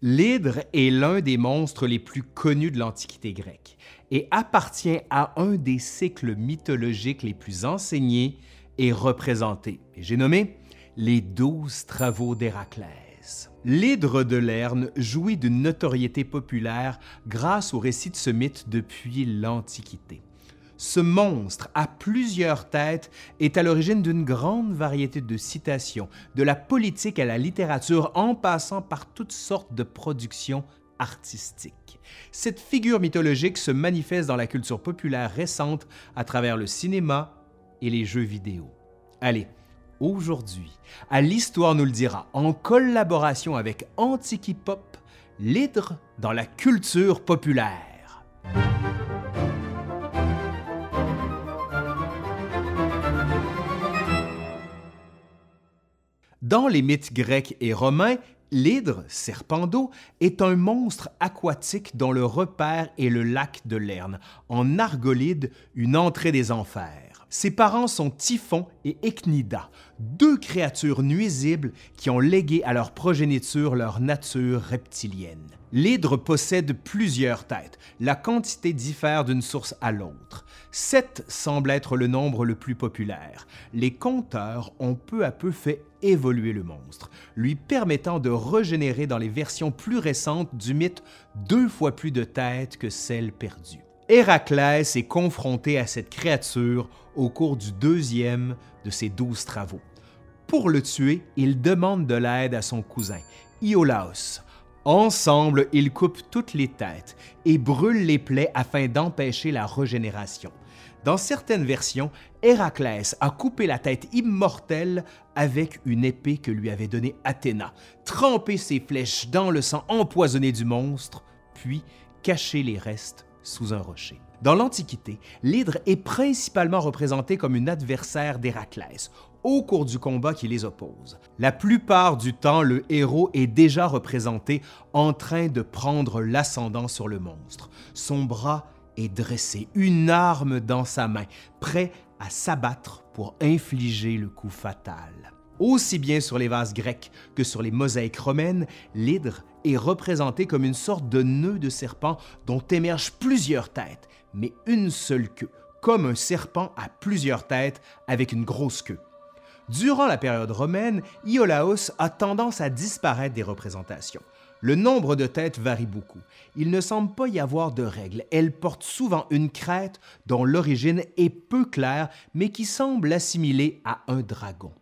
L'hydre est l'un des monstres les plus connus de l'Antiquité grecque et appartient à un des cycles mythologiques les plus enseignés et représentés. J'ai nommé les douze travaux d'Héraclès. L'hydre de Lerne jouit d'une notoriété populaire grâce au récit de ce mythe depuis l'Antiquité. Ce monstre à plusieurs têtes est à l'origine d'une grande variété de citations, de la politique à la littérature, en passant par toutes sortes de productions artistiques. Cette figure mythologique se manifeste dans la culture populaire récente à travers le cinéma et les jeux vidéo. Allez, aujourd'hui, à l'Histoire nous le dira, en collaboration avec Antiquipop, l'hydre dans la culture populaire. Dans les mythes grecs et romains, l'hydre, serpent d'eau, est un monstre aquatique dont le repère est le lac de Lerne, en Argolide, une entrée des enfers. Ses parents sont Typhon et Echnida, deux créatures nuisibles qui ont légué à leur progéniture leur nature reptilienne. L'hydre possède plusieurs têtes. La quantité diffère d'une source à l'autre. Sept semble être le nombre le plus populaire. Les compteurs ont peu à peu fait évoluer le monstre, lui permettant de régénérer dans les versions plus récentes du mythe deux fois plus de têtes que celles perdues. Héraclès est confronté à cette créature au cours du deuxième de ses douze travaux. Pour le tuer, il demande de l'aide à son cousin, Iolaos. Ensemble, ils coupent toutes les têtes et brûlent les plaies afin d'empêcher la régénération. Dans certaines versions, Héraclès a coupé la tête immortelle avec une épée que lui avait donnée Athéna, trempé ses flèches dans le sang empoisonné du monstre, puis caché les restes sous un rocher. Dans l'Antiquité, l'hydre est principalement représenté comme une adversaire d'Héraclès au cours du combat qui les oppose. La plupart du temps, le héros est déjà représenté en train de prendre l'ascendant sur le monstre. Son bras est dressé, une arme dans sa main, prêt à s'abattre pour infliger le coup fatal. Aussi bien sur les vases grecs que sur les mosaïques romaines, l'hydre est représenté comme une sorte de nœud de serpent dont émergent plusieurs têtes, mais une seule queue, comme un serpent à plusieurs têtes avec une grosse queue. Durant la période romaine, Iolaos a tendance à disparaître des représentations. Le nombre de têtes varie beaucoup. Il ne semble pas y avoir de règle. Elle porte souvent une crête dont l'origine est peu claire, mais qui semble assimilée à un dragon.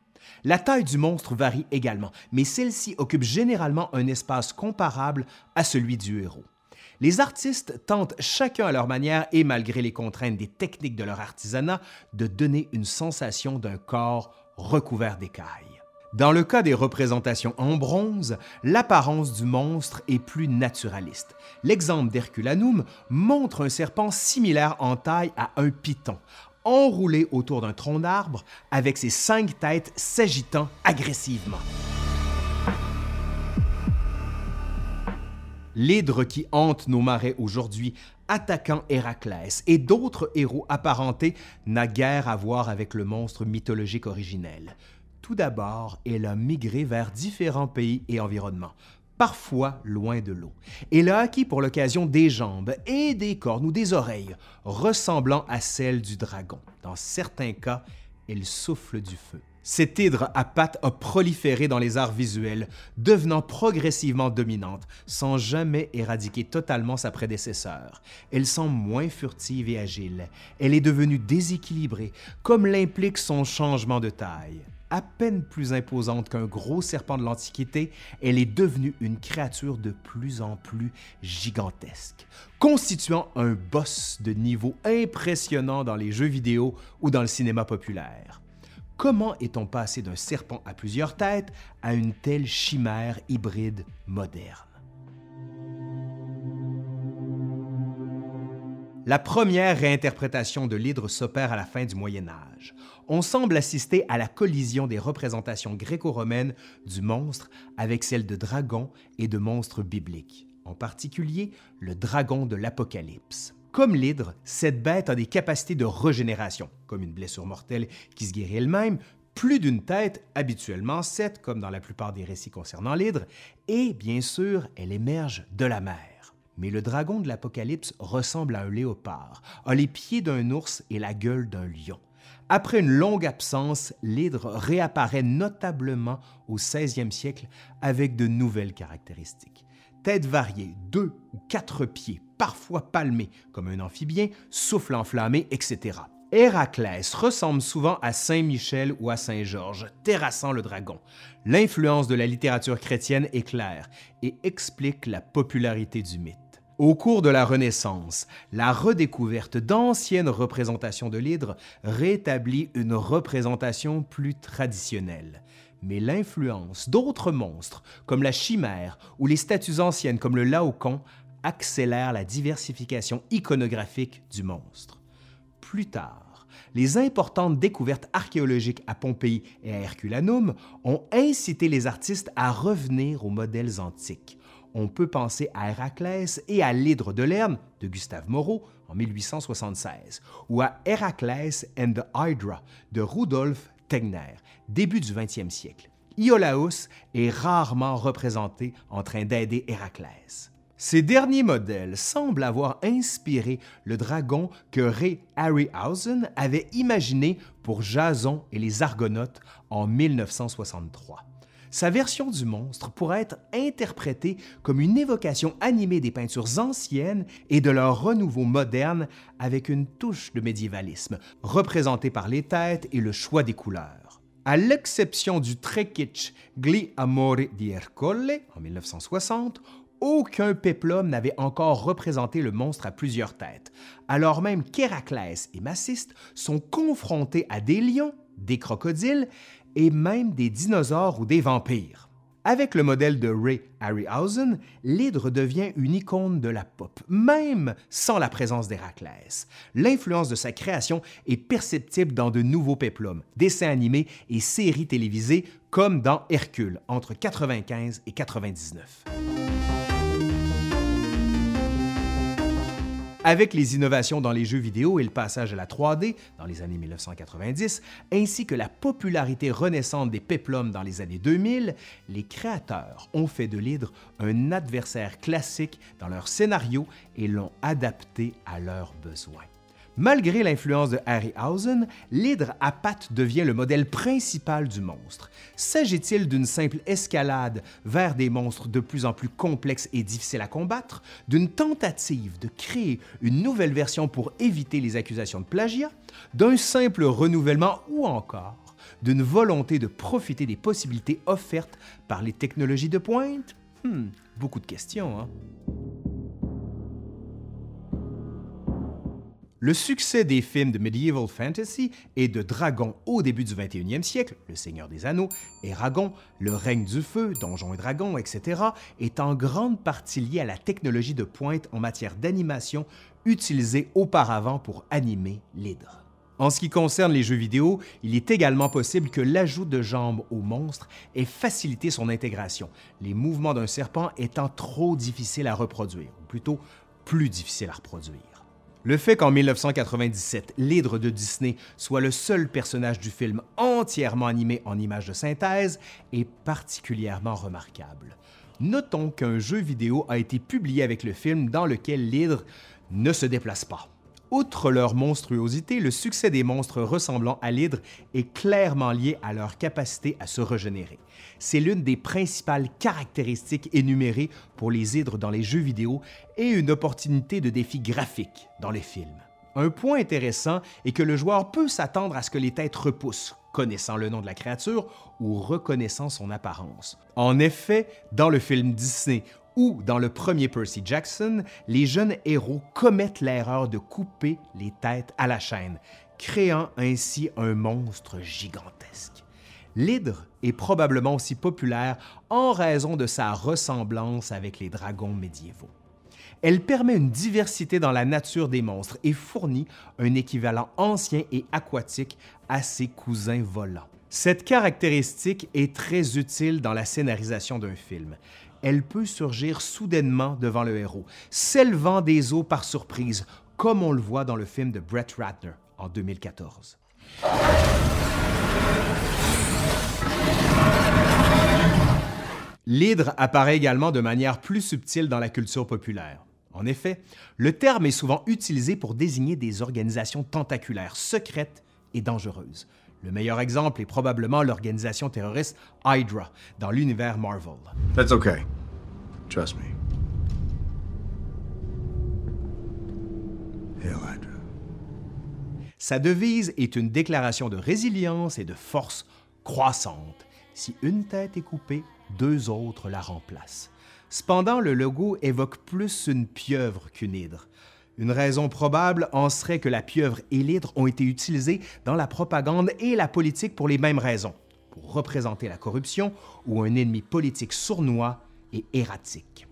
La taille du monstre varie également, mais celle-ci occupe généralement un espace comparable à celui du héros. Les artistes tentent chacun à leur manière et malgré les contraintes des techniques de leur artisanat de donner une sensation d'un corps recouvert d'écailles. Dans le cas des représentations en bronze, l'apparence du monstre est plus naturaliste. L'exemple d'Herculanum montre un serpent similaire en taille à un python, enroulé autour d'un tronc d'arbre avec ses cinq têtes s'agitant agressivement. L'hydre qui hante nos marais aujourd'hui, attaquant Héraclès et d'autres héros apparentés, n'a guère à voir avec le monstre mythologique originel. Tout d'abord, elle a migré vers différents pays et environnements, parfois loin de l'eau. Elle a acquis pour l'occasion des jambes et des cornes ou des oreilles ressemblant à celles du dragon. Dans certains cas, elle souffle du feu. Cette hydre à pattes a proliféré dans les arts visuels, devenant progressivement dominante, sans jamais éradiquer totalement sa prédécesseur. Elle semble moins furtive et agile. Elle est devenue déséquilibrée, comme l'implique son changement de taille. À peine plus imposante qu'un gros serpent de l'Antiquité, elle est devenue une créature de plus en plus gigantesque, constituant un boss de niveau impressionnant dans les jeux vidéo ou dans le cinéma populaire. Comment est-on passé d'un serpent à plusieurs têtes à une telle chimère hybride moderne? La première réinterprétation de l'hydre s'opère à la fin du Moyen Âge. On semble assister à la collision des représentations gréco-romaines du monstre avec celles de dragons et de monstres bibliques, en particulier le dragon de l'Apocalypse. Comme l'hydre, cette bête a des capacités de régénération, comme une blessure mortelle qui se guérit elle-même, plus d'une tête, habituellement sept, comme dans la plupart des récits concernant l'hydre, et bien sûr, elle émerge de la mer. Mais le dragon de l'Apocalypse ressemble à un léopard, a les pieds d'un ours et la gueule d'un lion. Après une longue absence, l'hydre réapparaît notablement au 16e siècle avec de nouvelles caractéristiques. Tête variée, deux ou quatre pieds, parfois palmés comme un amphibien, souffle enflammé, etc. Héraclès ressemble souvent à Saint Michel ou à Saint Georges, terrassant le dragon. L'influence de la littérature chrétienne est claire et explique la popularité du mythe. Au cours de la Renaissance, la redécouverte d'anciennes représentations de l'hydre rétablit une représentation plus traditionnelle mais l'influence d'autres monstres, comme la chimère ou les statues anciennes comme le laocoon, accélère la diversification iconographique du monstre. Plus tard, les importantes découvertes archéologiques à Pompéi et à Herculanum ont incité les artistes à revenir aux modèles antiques. On peut penser à Héraclès et à l'Hydre de Lerne de Gustave Moreau en 1876 ou à Héraclès and the Hydra de Rudolf Tegner, début du 20e siècle. Iolaus est rarement représenté en train d'aider Héraclès. Ces derniers modèles semblent avoir inspiré le dragon que Ray Harryhausen avait imaginé pour Jason et les Argonautes en 1963. Sa version du monstre pourrait être interprétée comme une évocation animée des peintures anciennes et de leur renouveau moderne avec une touche de médiévalisme, représentée par les têtes et le choix des couleurs. À l'exception du très Gli Amore di Ercole en 1960, aucun péplum n'avait encore représenté le monstre à plusieurs têtes, alors même qu'Héraclès et Maciste sont confrontés à des lions, des crocodiles et même des dinosaures ou des vampires. Avec le modèle de Ray Harryhausen, l'hydre devient une icône de la pop, même sans la présence d'Héraclès. L'influence de sa création est perceptible dans de nouveaux péplums, dessins animés et séries télévisées comme dans Hercule entre 95 et 99. Avec les innovations dans les jeux vidéo et le passage à la 3D dans les années 1990, ainsi que la popularité renaissante des péplums dans les années 2000, les créateurs ont fait de l'hydre un adversaire classique dans leur scénario et l'ont adapté à leurs besoins. Malgré l'influence de Harryhausen, l'hydre à pattes devient le modèle principal du monstre. S'agit-il d'une simple escalade vers des monstres de plus en plus complexes et difficiles à combattre, d'une tentative de créer une nouvelle version pour éviter les accusations de plagiat, d'un simple renouvellement ou encore d'une volonté de profiter des possibilités offertes par les technologies de pointe? Hmm, beaucoup de questions, hein? Le succès des films de medieval fantasy et de dragons au début du 21e siècle, Le Seigneur des Anneaux, Eragon, Le règne du feu, Donjons et Dragons, etc., est en grande partie lié à la technologie de pointe en matière d'animation utilisée auparavant pour animer l'hydre. En ce qui concerne les jeux vidéo, il est également possible que l'ajout de jambes au monstre ait facilité son intégration, les mouvements d'un serpent étant trop difficiles à reproduire, ou plutôt plus difficiles à reproduire. Le fait qu'en 1997, l'hydre de Disney soit le seul personnage du film entièrement animé en images de synthèse est particulièrement remarquable. Notons qu'un jeu vidéo a été publié avec le film dans lequel l'hydre ne se déplace pas. Outre leur monstruosité, le succès des monstres ressemblant à l'hydre est clairement lié à leur capacité à se régénérer. C'est l'une des principales caractéristiques énumérées pour les hydres dans les jeux vidéo et une opportunité de défi graphique dans les films. Un point intéressant est que le joueur peut s'attendre à ce que les têtes repoussent, connaissant le nom de la créature ou reconnaissant son apparence. En effet, dans le film Disney ou dans le premier Percy Jackson, les jeunes héros commettent l'erreur de couper les têtes à la chaîne, créant ainsi un monstre gigantesque. L'hydre est probablement aussi populaire en raison de sa ressemblance avec les dragons médiévaux. Elle permet une diversité dans la nature des monstres et fournit un équivalent ancien et aquatique à ses cousins volants. Cette caractéristique est très utile dans la scénarisation d'un film elle peut surgir soudainement devant le héros, s'élevant des eaux par surprise, comme on le voit dans le film de Brett Ratner en 2014. L'hydre apparaît également de manière plus subtile dans la culture populaire. En effet, le terme est souvent utilisé pour désigner des organisations tentaculaires, secrètes et dangereuses. Le meilleur exemple est probablement l'organisation terroriste Hydra dans l'univers Marvel. That's okay. Trust me. Hail Hydra. Sa devise est une déclaration de résilience et de force croissante. Si une tête est coupée, deux autres la remplacent. Cependant, le logo évoque plus une pieuvre qu'une hydre. Une raison probable en serait que la pieuvre et l'hydre ont été utilisées dans la propagande et la politique pour les mêmes raisons, pour représenter la corruption ou un ennemi politique sournois et erratique.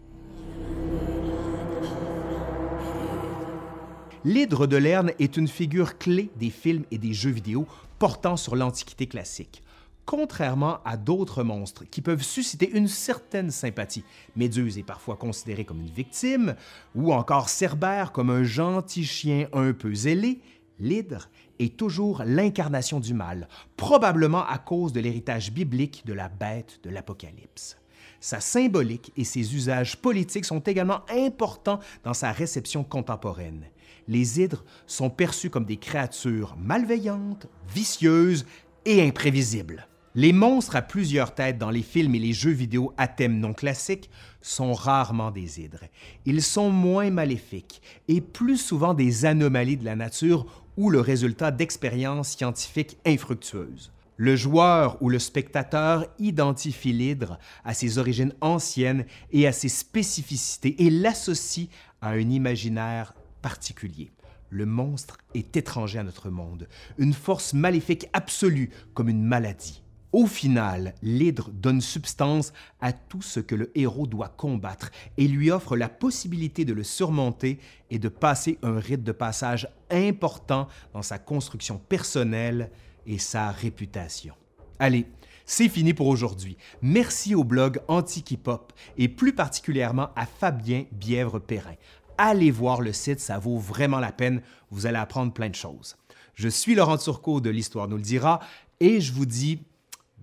L'hydre de Lerne est une figure clé des films et des jeux vidéo portant sur l'Antiquité classique. Contrairement à d'autres monstres qui peuvent susciter une certaine sympathie, Méduse est parfois considérée comme une victime, ou encore Cerbère comme un gentil chien un peu zélé, l'hydre est toujours l'incarnation du mal, probablement à cause de l'héritage biblique de la bête de l'Apocalypse. Sa symbolique et ses usages politiques sont également importants dans sa réception contemporaine. Les hydres sont perçus comme des créatures malveillantes, vicieuses et imprévisibles. Les monstres à plusieurs têtes dans les films et les jeux vidéo à thème non classique sont rarement des hydres. Ils sont moins maléfiques et plus souvent des anomalies de la nature ou le résultat d'expériences scientifiques infructueuses. Le joueur ou le spectateur identifie l'hydre à ses origines anciennes et à ses spécificités et l'associe à un imaginaire particulier. Le monstre est étranger à notre monde, une force maléfique absolue comme une maladie. Au final, l'hydre donne substance à tout ce que le héros doit combattre et lui offre la possibilité de le surmonter et de passer un rite de passage important dans sa construction personnelle et sa réputation. Allez, c'est fini pour aujourd'hui. Merci au blog Antiquipop et plus particulièrement à Fabien Bièvre-Perrin. Allez voir le site, ça vaut vraiment la peine, vous allez apprendre plein de choses. Je suis Laurent Turcot de l'Histoire nous le dira et je vous dis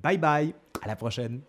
Bye bye, à la prochaine.